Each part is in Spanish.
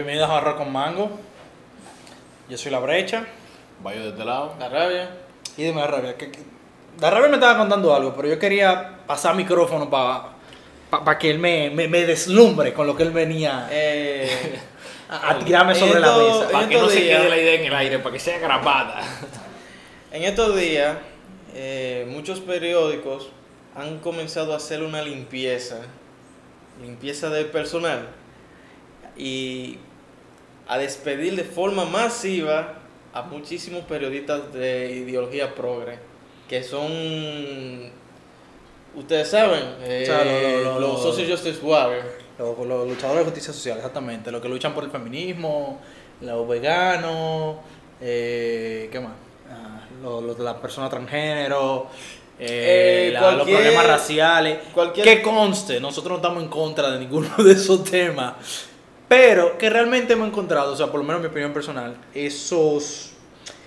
bienvenidos a Arroz con Mango. Yo soy La Brecha. Vaya de este lado. La rabia. Y dime, La Rabia. que- que- La Rabia me estaba contando algo, pero yo quería pasar micrófono para que él me, me, me deslumbre con lo que él venía Eh, a, a tirarme sobre la mesa. Para que no estos se días- quede la idea en el aire, para que sea grabada. en estos días, eh, muchos periódicos han comenzado a hacer una limpieza, limpieza de personal, y a despedir de forma masiva a muchísimos periodistas de ideología progre, que son, ustedes saben, eh, O sea, lo- lo- lo- los lo- Social Justice Warriors. Los, los luchadores de justicia social, exactamente. Los que luchan por el feminismo, los veganos, eh, ¿qué más? Ah, los, los de las personas transgénero, eh, Eh, la- los problemas raciales. cualquier- Que conste, nosotros no estamos en contra de ninguno de esos temas. Pero que realmente hemos encontrado, o sea, por lo menos en mi opinión personal, esos,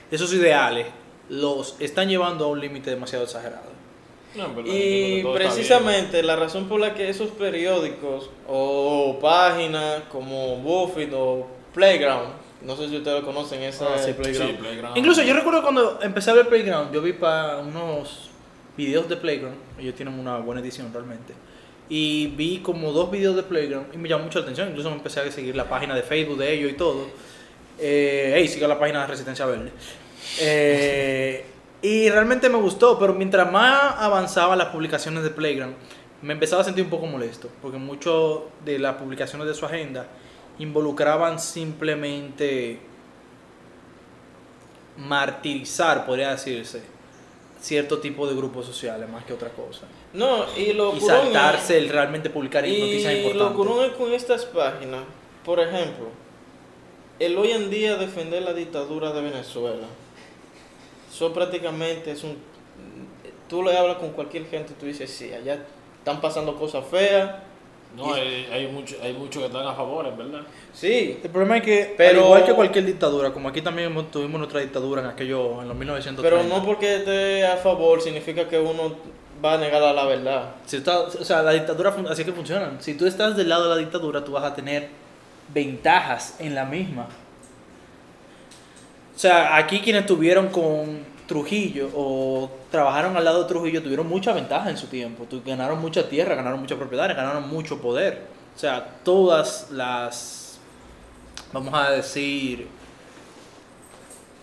esos ideales los están llevando a un límite demasiado exagerado. No, en verdad, yo creo Y precisamente la razón por la que esos periódicos o páginas como Buffett o Playground, no sé si ustedes lo conocen, esa Ah, sí, bien. Playground. Sí, Playground. Incluso yo recuerdo cuando empecé a ver Playground, yo vi para unos videos de Playground, ellos tienen una buena edición realmente, y vi como dos videos de Playground y me llamó mucho la atención, incluso me empecé a seguir la página de Facebook de ellos y todo. Eh, hey, siga la página de Resistencia Verde. Eh, y realmente me gustó, pero mientras más avanzaban las publicaciones de Playground, me empezaba a sentir un poco molesto, porque muchas de las publicaciones de su agenda involucraban simplemente martirizar, podría decirse, cierto tipo de grupos sociales más que otra cosa. No, y lo Y curón es- saltarse el realmente publicar noticias Y lo importantes. curón es con estas páginas, por ejemplo, el hoy en día defender la dictadura de Venezuela, eso prácticamente es un... Tú le hablas con cualquier gente y tú dices, sí, allá están pasando cosas feas. No, hay, hay muchos hay muchos que están a favor, en verdad. Sí, El problema es que, Pero- al igual que cualquier dictadura, como aquí también tuvimos nuestra dictadura en aquello, en los 1930. pero no porque esté a favor significa que uno va a negar a la verdad. Si está- o sea, la dictadura así que funciona. Si tú estás del lado de la dictadura, tú vas a tener ventajas en la misma. O sea, aquí quienes estuvieron con Trujillo o trabajaron al lado de Trujillo tuvieron mucha ventaja en su tiempo. Ganaron mucha tierra, ganaron muchas propiedades, ganaron mucho poder. O sea, todas las, vamos a decir,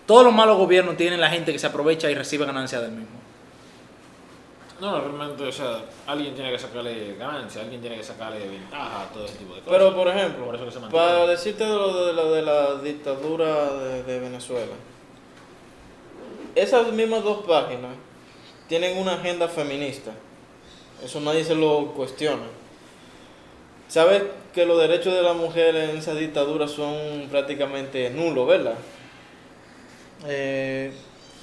todos los malos gobiernos tienen la gente que se aprovecha y recibe ganancia del mismo. No, realmente, o sea, alguien tiene que sacarle ganancia, alguien tiene que sacarle ventaja a todo ese tipo de cosas. Pero, por ejemplo, Por eso que se mantiene. para decirte de lo de la, de la dictadura de, de Venezuela, esas mismas dos páginas tienen una agenda feminista. Eso nadie se lo cuestiona. ¿Sabes que los derechos de la mujer en esa dictadura son prácticamente nulos, verdad? Eh,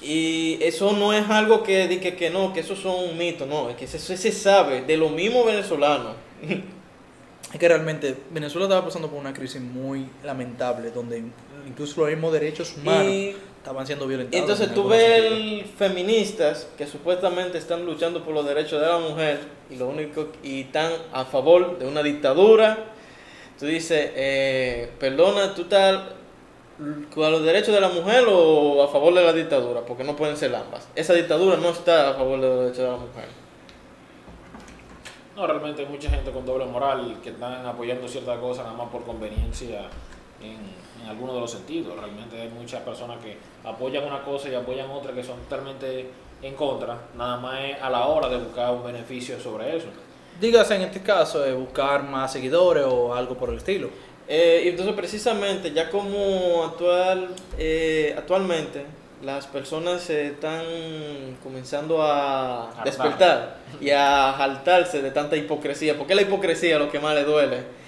Y eso no es algo que, di que, que no, que eso son un mito, no, es que eso se sabe de lo mismo venezolano. Es que realmente Venezuela estaba pasando por una crisis muy lamentable, donde incluso los mismos derechos humanos Y estaban siendo violentados. Entonces en tú ves feministas que supuestamente están luchando por los derechos de la mujer y lo único y están a favor de una dictadura. Tú dices, eh, perdona, tú estás con los derechos de la mujer o a favor de la dictadura, porque no pueden ser ambas. Esa dictadura no está a favor de los derechos de la mujer. No, realmente hay mucha gente con doble moral que están apoyando ciertas cosas nada más por conveniencia en, en alguno de los sentidos. Realmente hay muchas personas que apoyan una cosa y apoyan otra que son totalmente en contra. Nada más es a la hora de buscar un beneficio sobre eso. Dígase en este caso, eh, buscar más seguidores o algo por el estilo. Eh, y entonces precisamente ya como actual, eh, actualmente las personas se están comenzando a Hartar. despertar y a jaltarse de tanta hipocresía, porque la hipocresía es lo que más le duele.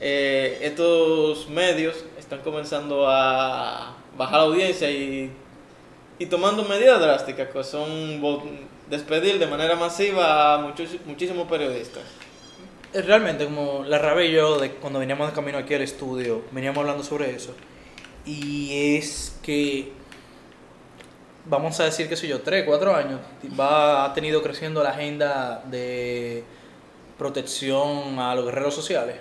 Eh, estos medios están comenzando a bajar la audiencia y, y tomando medidas drásticas, que son vo- despedir de manera masiva a muchos, muchísimos periodistas. Eh, Realmente, como la rabia y yo, de, cuando veníamos de camino aquí al estudio, veníamos hablando sobre eso. Y es que, vamos a decir, qué sé yo, 3, 4 años, va, ha tenido creciendo la agenda de protección a los guerreros sociales.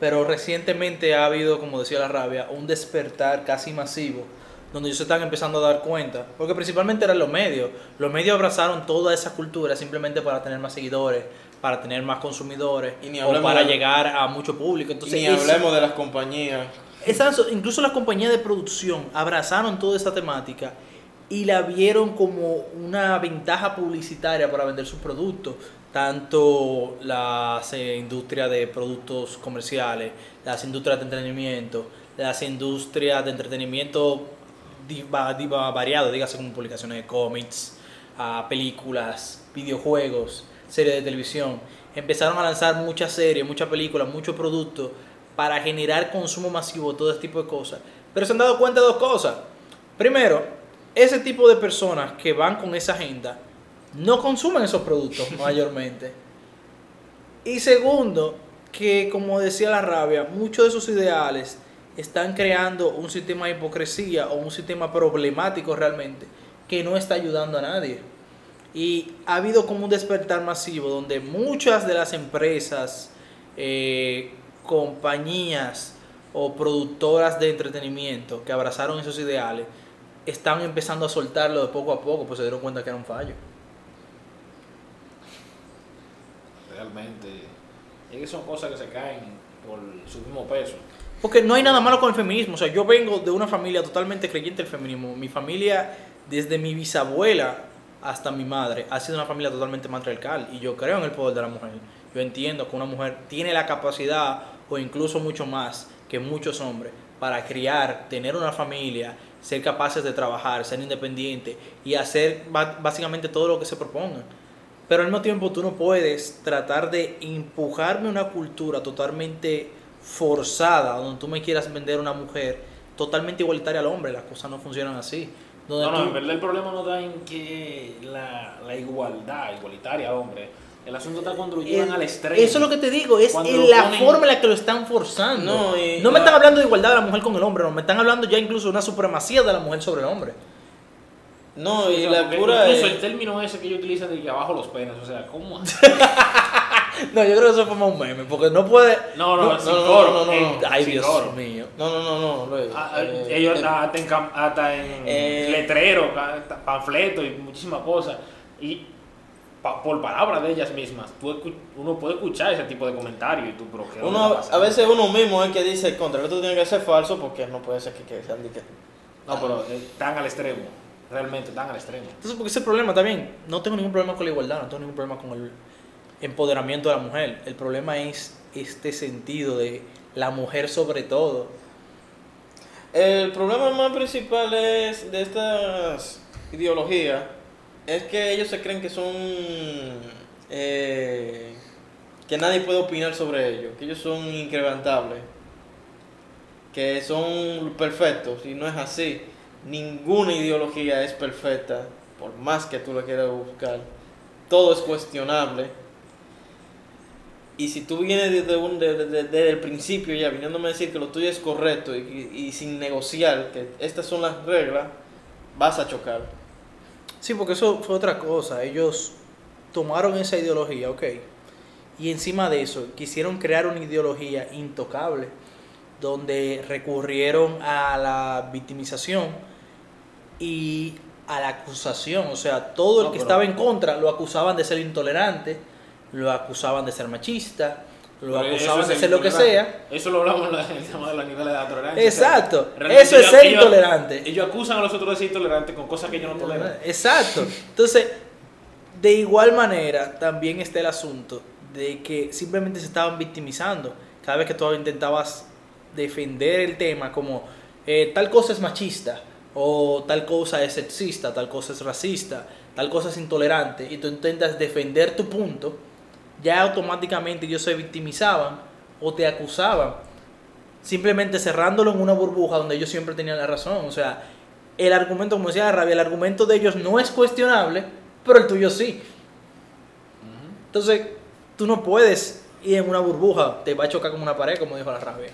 Pero recientemente ha habido, como decía la rabia, un despertar casi masivo donde ellos se están empezando a dar cuenta, porque principalmente eran los medios. Los medios abrazaron toda esa cultura simplemente para tener más seguidores, para tener más consumidores, Y ni o para de- llegar a mucho público. Y Entonces, ni eso- hablemos de las compañías. esas- incluso las compañías de producción abrazaron toda esa temática y la vieron como una ventaja publicitaria para vender sus productos. Tanto las eh, industrias de productos comerciales, las industrias de entretenimiento, las industrias de entretenimiento diva, diva variado, dígase como publicaciones de cómics, ah, películas, videojuegos, series de televisión. Empezaron a lanzar muchas series, muchas películas, muchos productos para generar consumo masivo, todo este tipo de cosas. Pero se han dado cuenta de dos cosas. Primero, ese tipo de personas que van con esa agenda no consumen esos productos mayormente. Y segundo, que como decía la rabia, muchos de esos ideales están creando un sistema de hipocresía o un sistema problemático realmente que no está ayudando a nadie. Y ha habido como un despertar masivo donde muchas de las empresas, eh, compañías o productoras de entretenimiento que abrazaron esos ideales están empezando a soltarlo de poco a poco, pues se dieron cuenta que era un fallo. Realmente. Es que son cosas que se caen por su mismo peso. Porque no hay nada malo con el feminismo. O sea, yo vengo de una familia totalmente creyente del feminismo. Mi familia, desde mi bisabuela hasta mi madre, ha sido una familia totalmente matriarcal. Y yo creo en el poder de la mujer. Yo entiendo que una mujer tiene la capacidad, o incluso mucho más que muchos hombres, para criar, tener una familia, ser capaces de trabajar, ser independientes y hacer básicamente todo lo que se propongan. Pero al mismo tiempo tú no puedes tratar de empujarme una cultura totalmente forzada, donde tú me quieras vender una mujer totalmente igualitaria al hombre. Las cosas no funcionan así. Donde No, no, tú- en verdad el problema no está en que la, la igualdad, igualitaria, hombre. El asunto está cuando lo llevan Eh, al extremo. Eso es lo que te digo, es en la ponen- forma en la que lo están forzando. No, y No me la- están hablando de igualdad de la mujer con el hombre, no, me están hablando ya incluso de una supremacía de la mujer sobre el hombre. No, O y sea, la pura. Incluso es- el término ese que ellos utilizan de que abajo los penes, o sea, ¿cómo? No, yo creo que eso fue más un meme, porque no puede... No, no, No, sin no, no, coro. no, no, eh, no. Ay, Dios coro. mío. No, no, no, no. Luis. Ah, ah, Eh, ellos eh, hasta en, hasta en Eh. letreros, ca- panfletos y muchísimas cosas. Y pa- por palabras de ellas mismas, tú uno puede escuchar ese tipo de comentarios y tú, pero ¿qué Uno, a veces uno mismo es el que dice contra esto tiene que ser falso porque no puede ser que, que sean de que. No, pero eh, tan al extremo. Realmente tan al extremo. Entonces, porque ese problema también, no tengo ningún problema con la igualdad, no tengo ningún problema con el empoderamiento de la mujer. El problema es este sentido de la mujer sobre todo. El problema más principal es de estas ideologías es que ellos se creen que son eh, que nadie puede opinar sobre ellos, que ellos son increvantables, que son perfectos y no es así. Ninguna ideología es perfecta, por más que tú la quieras buscar. Todo es cuestionable. Y si tú vienes desde, un, de- de- de- desde el principio ya viniéndome a decir que lo tuyo es correcto y, y sin negociar que estas son las reglas, vas a chocar. Sí, porque eso fue otra cosa. Ellos tomaron esa ideología, ok. Y encima de eso, quisieron crear una ideología intocable, donde recurrieron a la victimización y a la acusación. O sea, todo el No, que estaba en contra lo acusaban de ser intolerante, lo acusaban de ser machista, lo Pero acusaban de ser lo que sea. Eso lo hablamos en el tema de los niveles de la tolerancia. Exacto. O sea, realmente Eso es ser ellos- intolerante. Ellos acusan a los otros de ser intolerantes con cosas que ellos no toleran. Exacto. Entonces, de igual manera, también está el asunto de que simplemente se estaban victimizando. Cada vez que tú intentabas defender el tema como eh, tal cosa es machista, o tal cosa es sexista, tal cosa es racista, tal cosa es intolerante, y tú intentas defender tu punto, ya automáticamente ellos se victimizaban o te acusaban simplemente cerrándolo en una burbuja donde ellos siempre tenían la razón. O sea, el argumento, como decía Rabia, el argumento de ellos no es cuestionable, pero el tuyo sí. Entonces, tú no puedes ir en una burbuja, te va a chocar como una pared, como dijo la Rabia.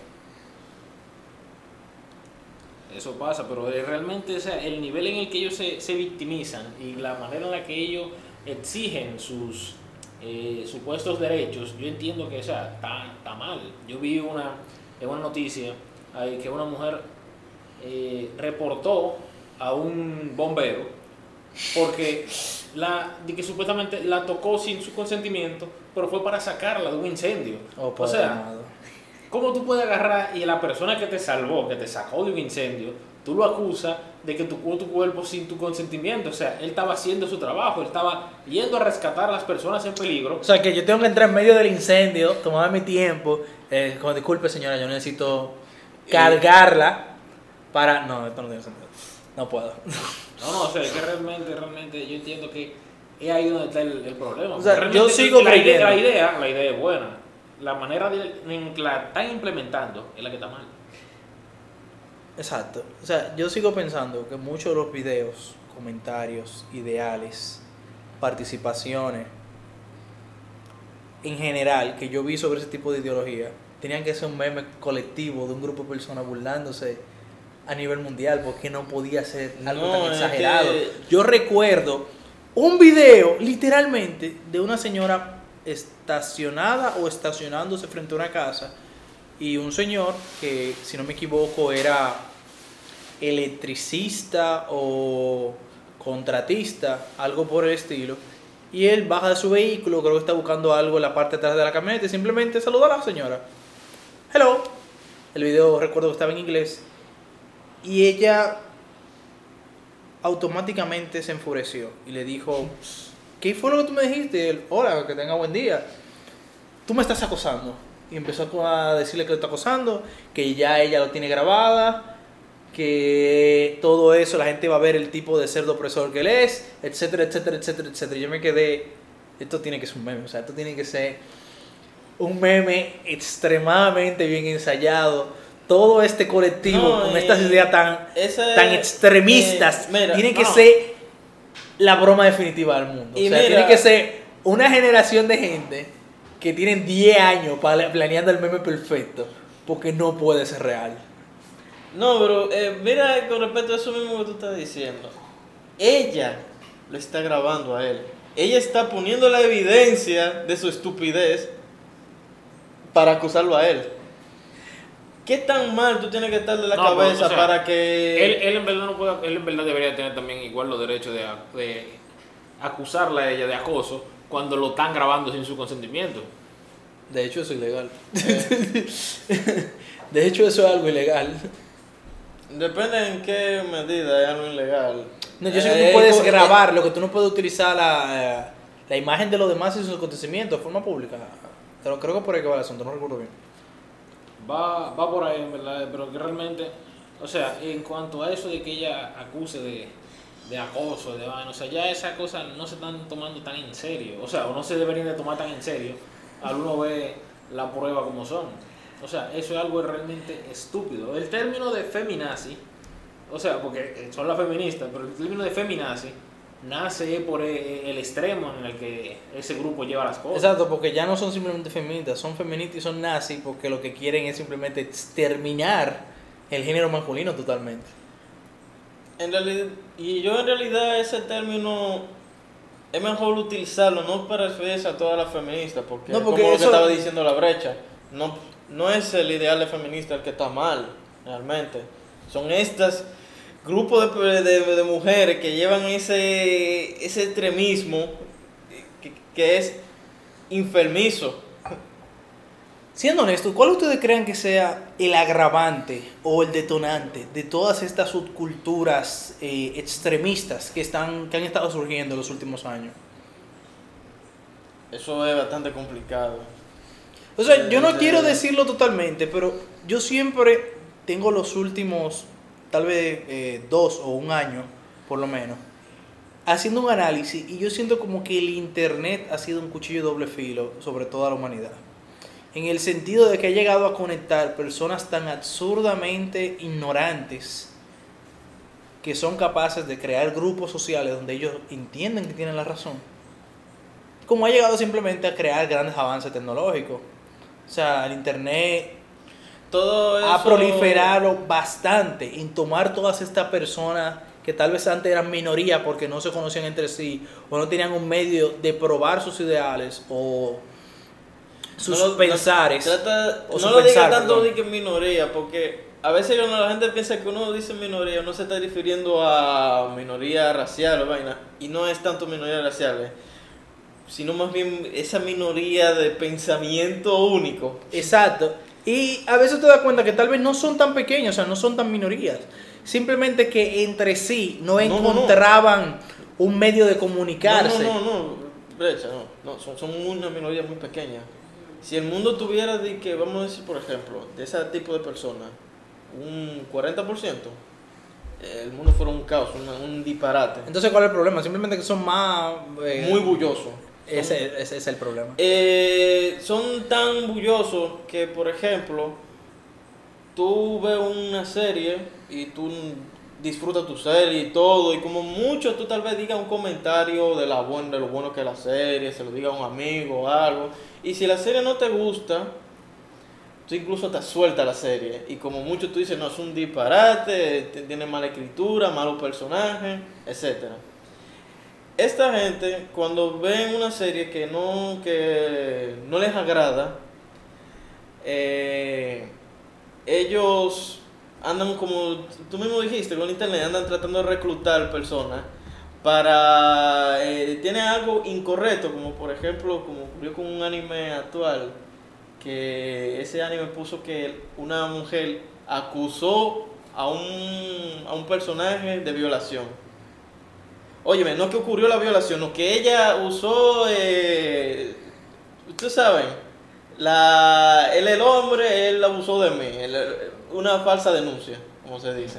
Eso pasa, pero realmente o sea, el nivel en el que ellos se, se victimizan y la manera en la que ellos exigen sus eh, supuestos derechos, yo entiendo que o sea, está, está mal. Yo vi una, en una noticia ahí que una mujer eh, reportó a un bombero porque la, de que supuestamente la tocó sin su consentimiento, pero fue para sacarla de un incendio. Oh, o sea, amado. ¿cómo tú puedes agarrar y la persona que te salvó, que te sacó de un incendio, tú lo acusas de que tocó tu cuerpo sin tu consentimiento? O sea, él estaba haciendo su trabajo, él estaba yendo a rescatar a las personas en peligro. O sea, que yo tengo que entrar en medio del incendio, tomar mi tiempo. Eh, como, disculpe, señora, yo necesito cargarla para. No, esto no tiene sentido. No puedo. No, no, o sea, es que realmente, realmente yo entiendo que es ahí donde está el, el problema. O sea, Realmente yo sigo la idea, la idea, la idea es buena. La manera de, en que la están implementando es la que está mal. Exacto. O sea, yo sigo pensando que muchos de los videos, comentarios, ideales, participaciones, en general, que yo vi sobre ese tipo de ideología, tenían que ser un meme colectivo de un grupo de personas burlándose a nivel mundial, porque no podía ser algo No, tan exagerado. que- Yo recuerdo un video, literalmente, de una señora estacionada o estacionándose frente a una casa y un señor que, si no me equivoco, era electricista o contratista, algo por el estilo. Y él baja de su vehículo, creo que está buscando algo en la parte de atrás de la camioneta y simplemente saluda a la señora. Hello. El video recuerdo que estaba en inglés. Y ella automáticamente se enfureció y le dijo, ¿qué fue lo que tú me dijiste? Él, hola, que tenga buen día. Tú me estás acosando. Y empezó a decirle que lo está acosando, que ya ella lo tiene grabada, que todo eso la gente va a ver el tipo de cerdo opresor que él es, etcétera, etcétera, etcétera, etcétera. Yo me quedé, esto tiene que ser un meme, o sea, esto tiene que ser un meme extremadamente bien ensayado. Todo este colectivo No, con estas ideas tan, ese- tan extremistas eh, mira, tiene que no. ser la broma definitiva del mundo. Y o sea, mira- tiene que ser una generación de gente que tienen 10 años planeando el meme perfecto, porque no puede ser real. No, pero eh, mira con respecto a eso mismo que tú estás diciendo. Ella lo está grabando a él. Ella está poniendo la evidencia de su estupidez para acusarlo a él. ¿Qué tan mal tú tienes que estar de la No, cabeza o sea, para que... Él, él en verdad no puede, él en verdad debería tener también igual los derechos de, de acusarla a ella de acoso cuando lo están grabando sin su consentimiento. De hecho, eso es ilegal. de hecho, eso es algo ilegal. Depende en qué medida es algo ilegal. No, yo sé que Eh, tú puedes co- grabar, lo que tú no puedes utilizar la, eh, la imagen de los demás y sus acontecimientos de forma pública. Pero creo que por ahí que va el asunto, no recuerdo bien. Va, va por ahí, en verdad, pero que realmente, o sea, en cuanto a eso de que ella acuse de, de acoso, de vaina, o sea, ya esas cosas no se están tomando tan en serio, o sea, o no se deberían de tomar tan en serio al uno ve la prueba como son. O sea, eso es algo realmente estúpido. El término de feminazi, o sea, porque son las feministas, pero el término de feminazi nace por el el extremo en el que ese grupo lleva las cosas. Exacto, porque ya no son simplemente feministas, son feministas y son nazis porque lo que quieren es simplemente exterminar el género masculino totalmente. En realidad, y yo en realidad ese término es mejor utilizarlo no para referirse a todas las feministas, porque, No, porque como eso- lo que estaba diciendo la brecha, no, no es el ideal de feminista el que está mal, realmente. Son estas grupos de, de- de mujeres que llevan ese, ese extremismo que, que es enfermizo. Siendo honesto, ¿cuál ustedes creen que sea el agravante o el detonante de todas estas subculturas eh, extremistas que, están, que han estado surgiendo en los últimos años? Eso es bastante complicado. O sea, yo no Eh, quiero decirlo totalmente, pero yo siempre tengo los últimos, tal vez eh, dos o un año, por lo menos, haciendo un análisis y yo siento como que el Internet ha sido un cuchillo de doble filo sobre toda la humanidad. En el sentido de que ha llegado a conectar personas tan absurdamente ignorantes que son capaces de crear grupos sociales donde ellos entienden que tienen la razón. Como ha llegado simplemente a crear grandes avances tecnológicos. O sea, el internet todo eso... ha proliferado bastante en tomar todas estas personas que tal vez antes eran minoría porque no se conocían entre sí o no tenían un medio de probar sus ideales o sus No pensares. No, trata- o no lo diga pensar, tanto de que minoría, porque a veces cuando la gente piensa que uno dice minoría, uno se está refiriendo a minoría racial o vaina, y no es tanto minoría racial, eh, sino más bien esa minoría de pensamiento único. Exacto. Y a veces te das cuenta que tal vez no son tan pequeños, o sea, no son tan minorías. Simplemente que entre sí no No, no, no. encontraban un medio de comunicarse. No, no, no, no, brecha, no, son, son una minoría muy pequeña. Si el mundo tuviera de que, vamos a decir, por ejemplo, de ese tipo de personas, un 40%, el mundo fuera un caos, un disparate. Entonces, ¿cuál es el problema? Simplemente que son más... eh, Muy bulloso. Ese, ese es el problema. Eh, son tan bullosos que, por ejemplo, tú ves una serie y tú disfrutas tu serie y todo, y como mucho tú tal vez digas un comentario de, la buen- de lo bueno que es la serie, se lo diga a un amigo o algo, y si la serie no te gusta, tú incluso te sueltas la serie, y como mucho tú dices, no, es un disparate, tiene mala escritura, malos personajes, etcétera esta gente cuando ven una serie que no que no les agrada eh, ellos andan como tú mismo dijiste con internet andan tratando de reclutar personas para eh, tiene algo incorrecto como por ejemplo como ocurrió con un anime actual que ese anime puso que una mujer acusó a un, a un personaje de violación Óyeme, no que ocurrió la violación, no que ella usó, eh, ustedes saben, la, él el hombre, él abusó de mí, una falsa denuncia, como se dice.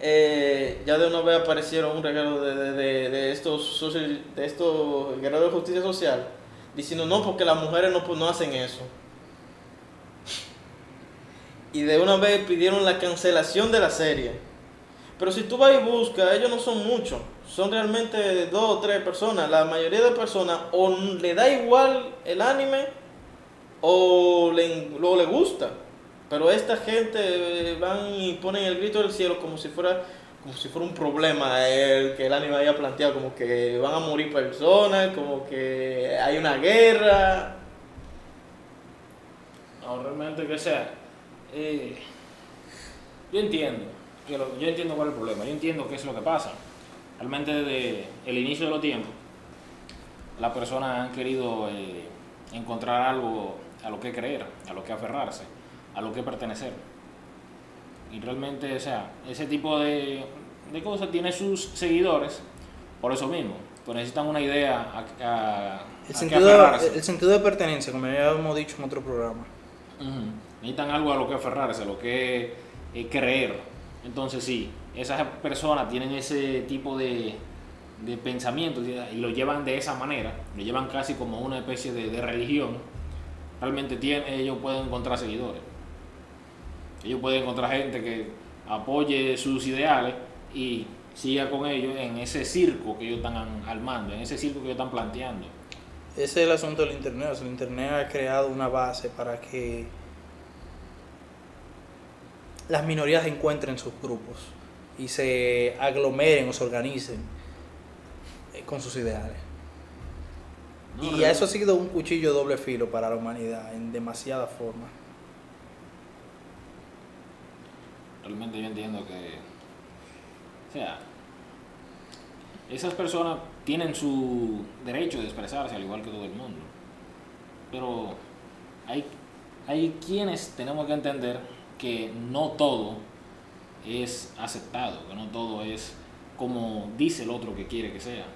Eh, ya de una vez aparecieron un regalo de, de, de, de estos social- de estos guerreros de justicia social diciendo no porque las mujeres no, pues, no hacen eso y de una vez pidieron la cancelación de la serie pero si tú vas y buscas, ellos no son muchos, son realmente dos o tres personas. La mayoría de personas o le da igual el anime o le, le gusta. Pero esta gente eh, van y ponen el grito del cielo como si fuera como si fuera un problema el que el anime haya planteado, como que van a morir personas, como que hay una guerra. No, realmente que sea. eh, yo entiendo, que lo- yo entiendo cuál es el problema, yo entiendo qué es lo que pasa. Realmente desde el inicio de los tiempos, las personas han querido eh, encontrar algo a lo que creer, a lo que aferrarse, a lo que pertenecer. Y realmente, o sea, ese tipo de, de cosas tiene sus seguidores por eso mismo. Pues necesitan una idea a, a- a El sentido, aferrarse. el sentido de pertenencia, como ya hemos dicho en otro programa. Necesitan algo a lo que aferrarse, a lo que eh, creer. Entonces sí, esas personas tienen ese tipo de, de pensamiento y lo llevan de esa manera, lo llevan casi como una especie de, religión. Realmente tienen, ellos pueden encontrar seguidores. Ellos pueden encontrar gente que apoye sus ideales y siga con ellos en ese circo que ellos están armando, en ese circo que ellos están planteando. Ese es el asunto del Internet. el Internet ha creado una base para que las minorías encuentren sus grupos y se aglomeren o se organicen eh, con sus ideales. No, y real- eso ha sido un cuchillo de doble filo para la humanidad en demasiadas formas. Realmente yo entiendo que, o sea, esas personas tienen su derecho de expresarse al igual que todo el mundo. Pero hay, hay quienes tenemos que entender que no todo es aceptado, que no todo es como dice el otro que quiere que sea.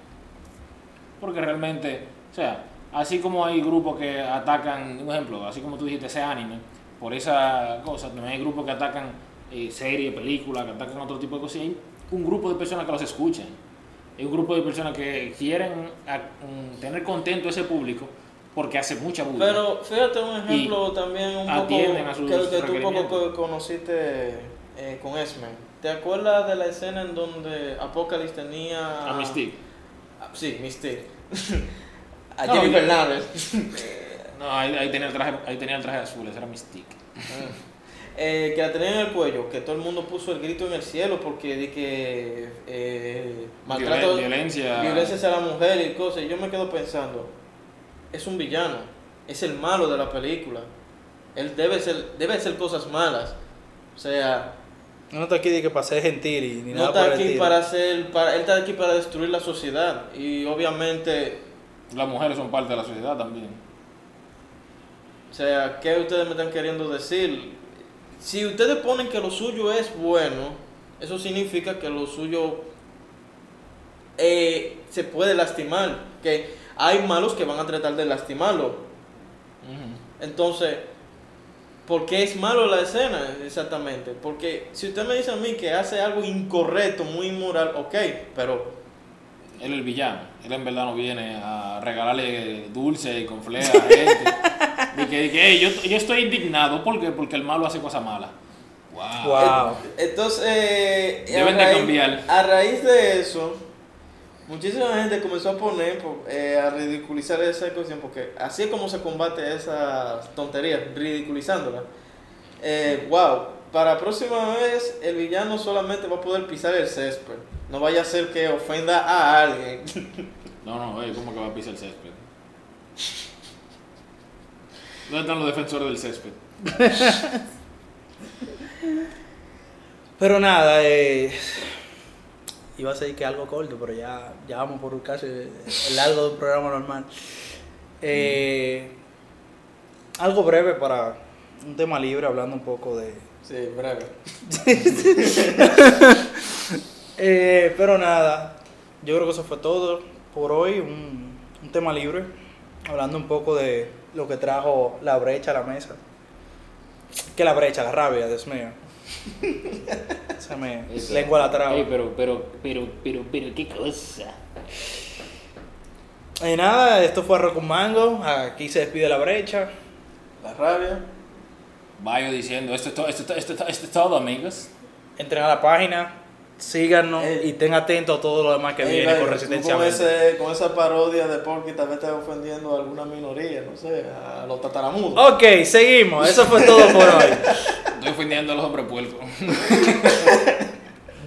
Porque realmente, o sea, así como hay grupos que atacan, un ejemplo, así como tú dijiste, ese anime, por esa cosa, también hay grupos que atacan eh, series, películas, que atacan otro tipo de cosas, y hay un grupo de personas que los escuchan. Hay un grupo de personas que quieren mm, tener contento a ese público porque hace mucha bulla. Pero fíjate un ejemplo también un poco atienden a sus que, que tú poco conociste eh, con Esme. ¿Te acuerdas de la escena en donde Apocalypse tenía a Mystique. Ah, Sí, Mystique. a No, yo- Fernández. No, ahí, ahí tenía el traje, ahí tenía el traje azul, ese era Mystique. Eh, que la tenían en el cuello, que todo el mundo puso el grito en el cielo porque de que eh, maltrato, Violen- violencia. violencia hacia la mujer y cosas. Y yo me quedo pensando, es un villano, es el malo de la película. Él debe ser, debe hacer cosas malas. O sea, No está aquí de que pasé gentil y ni no nada está por el aquí estilo. para hacer, para, él está aquí para destruir la sociedad. Y obviamente, Las mujeres son parte de la sociedad también. o sea, ¿qué ustedes me están queriendo decir? Si ustedes ponen que lo suyo es bueno, eso significa que lo suyo eh, se puede lastimar. Que hay malos que van a tratar de lastimarlo. Entonces, ¿por qué es malo la escena exactamente? Porque si usted me dice a mí que hace algo incorrecto, muy inmoral, ok, pero Él es el villano. Él en verdad no viene a regalarle dulce y conflea a gente. y que, y que, "Hey, yo, yo estoy indignado porque, porque el malo hace cosas malas. Wow. Wow. Entonces, eh, Deben de raíz, cambiar. a raíz de eso, muchísima gente comenzó a poner, po- eh, a ridiculizar esa cuestión, porque así es como se combate esa tontería, ridiculizándola. Eh, wow, para la próxima vez el villano solamente va a poder pisar el césped. No vaya a ser que ofenda a alguien. No, no, oye, ¿cómo que va a pisar el césped? ¿Dónde están los defensores del césped? Pero nada, eh, iba a ser que algo corto, pero ya, ya vamos por casi el largo de un programa normal. Eh, algo breve para un tema libre, hablando un poco de... Sí, breve. Eh, pero nada, yo creo que eso fue todo por hoy, un, un tema libre, hablando un poco de lo que trajo la brecha a la mesa. Que la brecha, la rabia, Dios mío. Se me lengua la traba. Ey, pero, pero, pero, pero, pero, qué cosa. Y nada, esto fue Arroz con Mango. Aquí se despide la brecha. La rabia. Vayo diciendo, esto es, todo, esto, es todo- esto, es todo- esto es todo, amigos. Entren a la página, síganos Ey. y estén atentos a todo lo demás que Ey, viene con Resistencia. con, Mente. ese, con esa parodia de Porky tal vez estás ofendiendo a alguna minoría, no sé, a los tataramudos. Ok, seguimos. Eso fue todo por hoy. Estoy ofendiendo a los hombres puercos.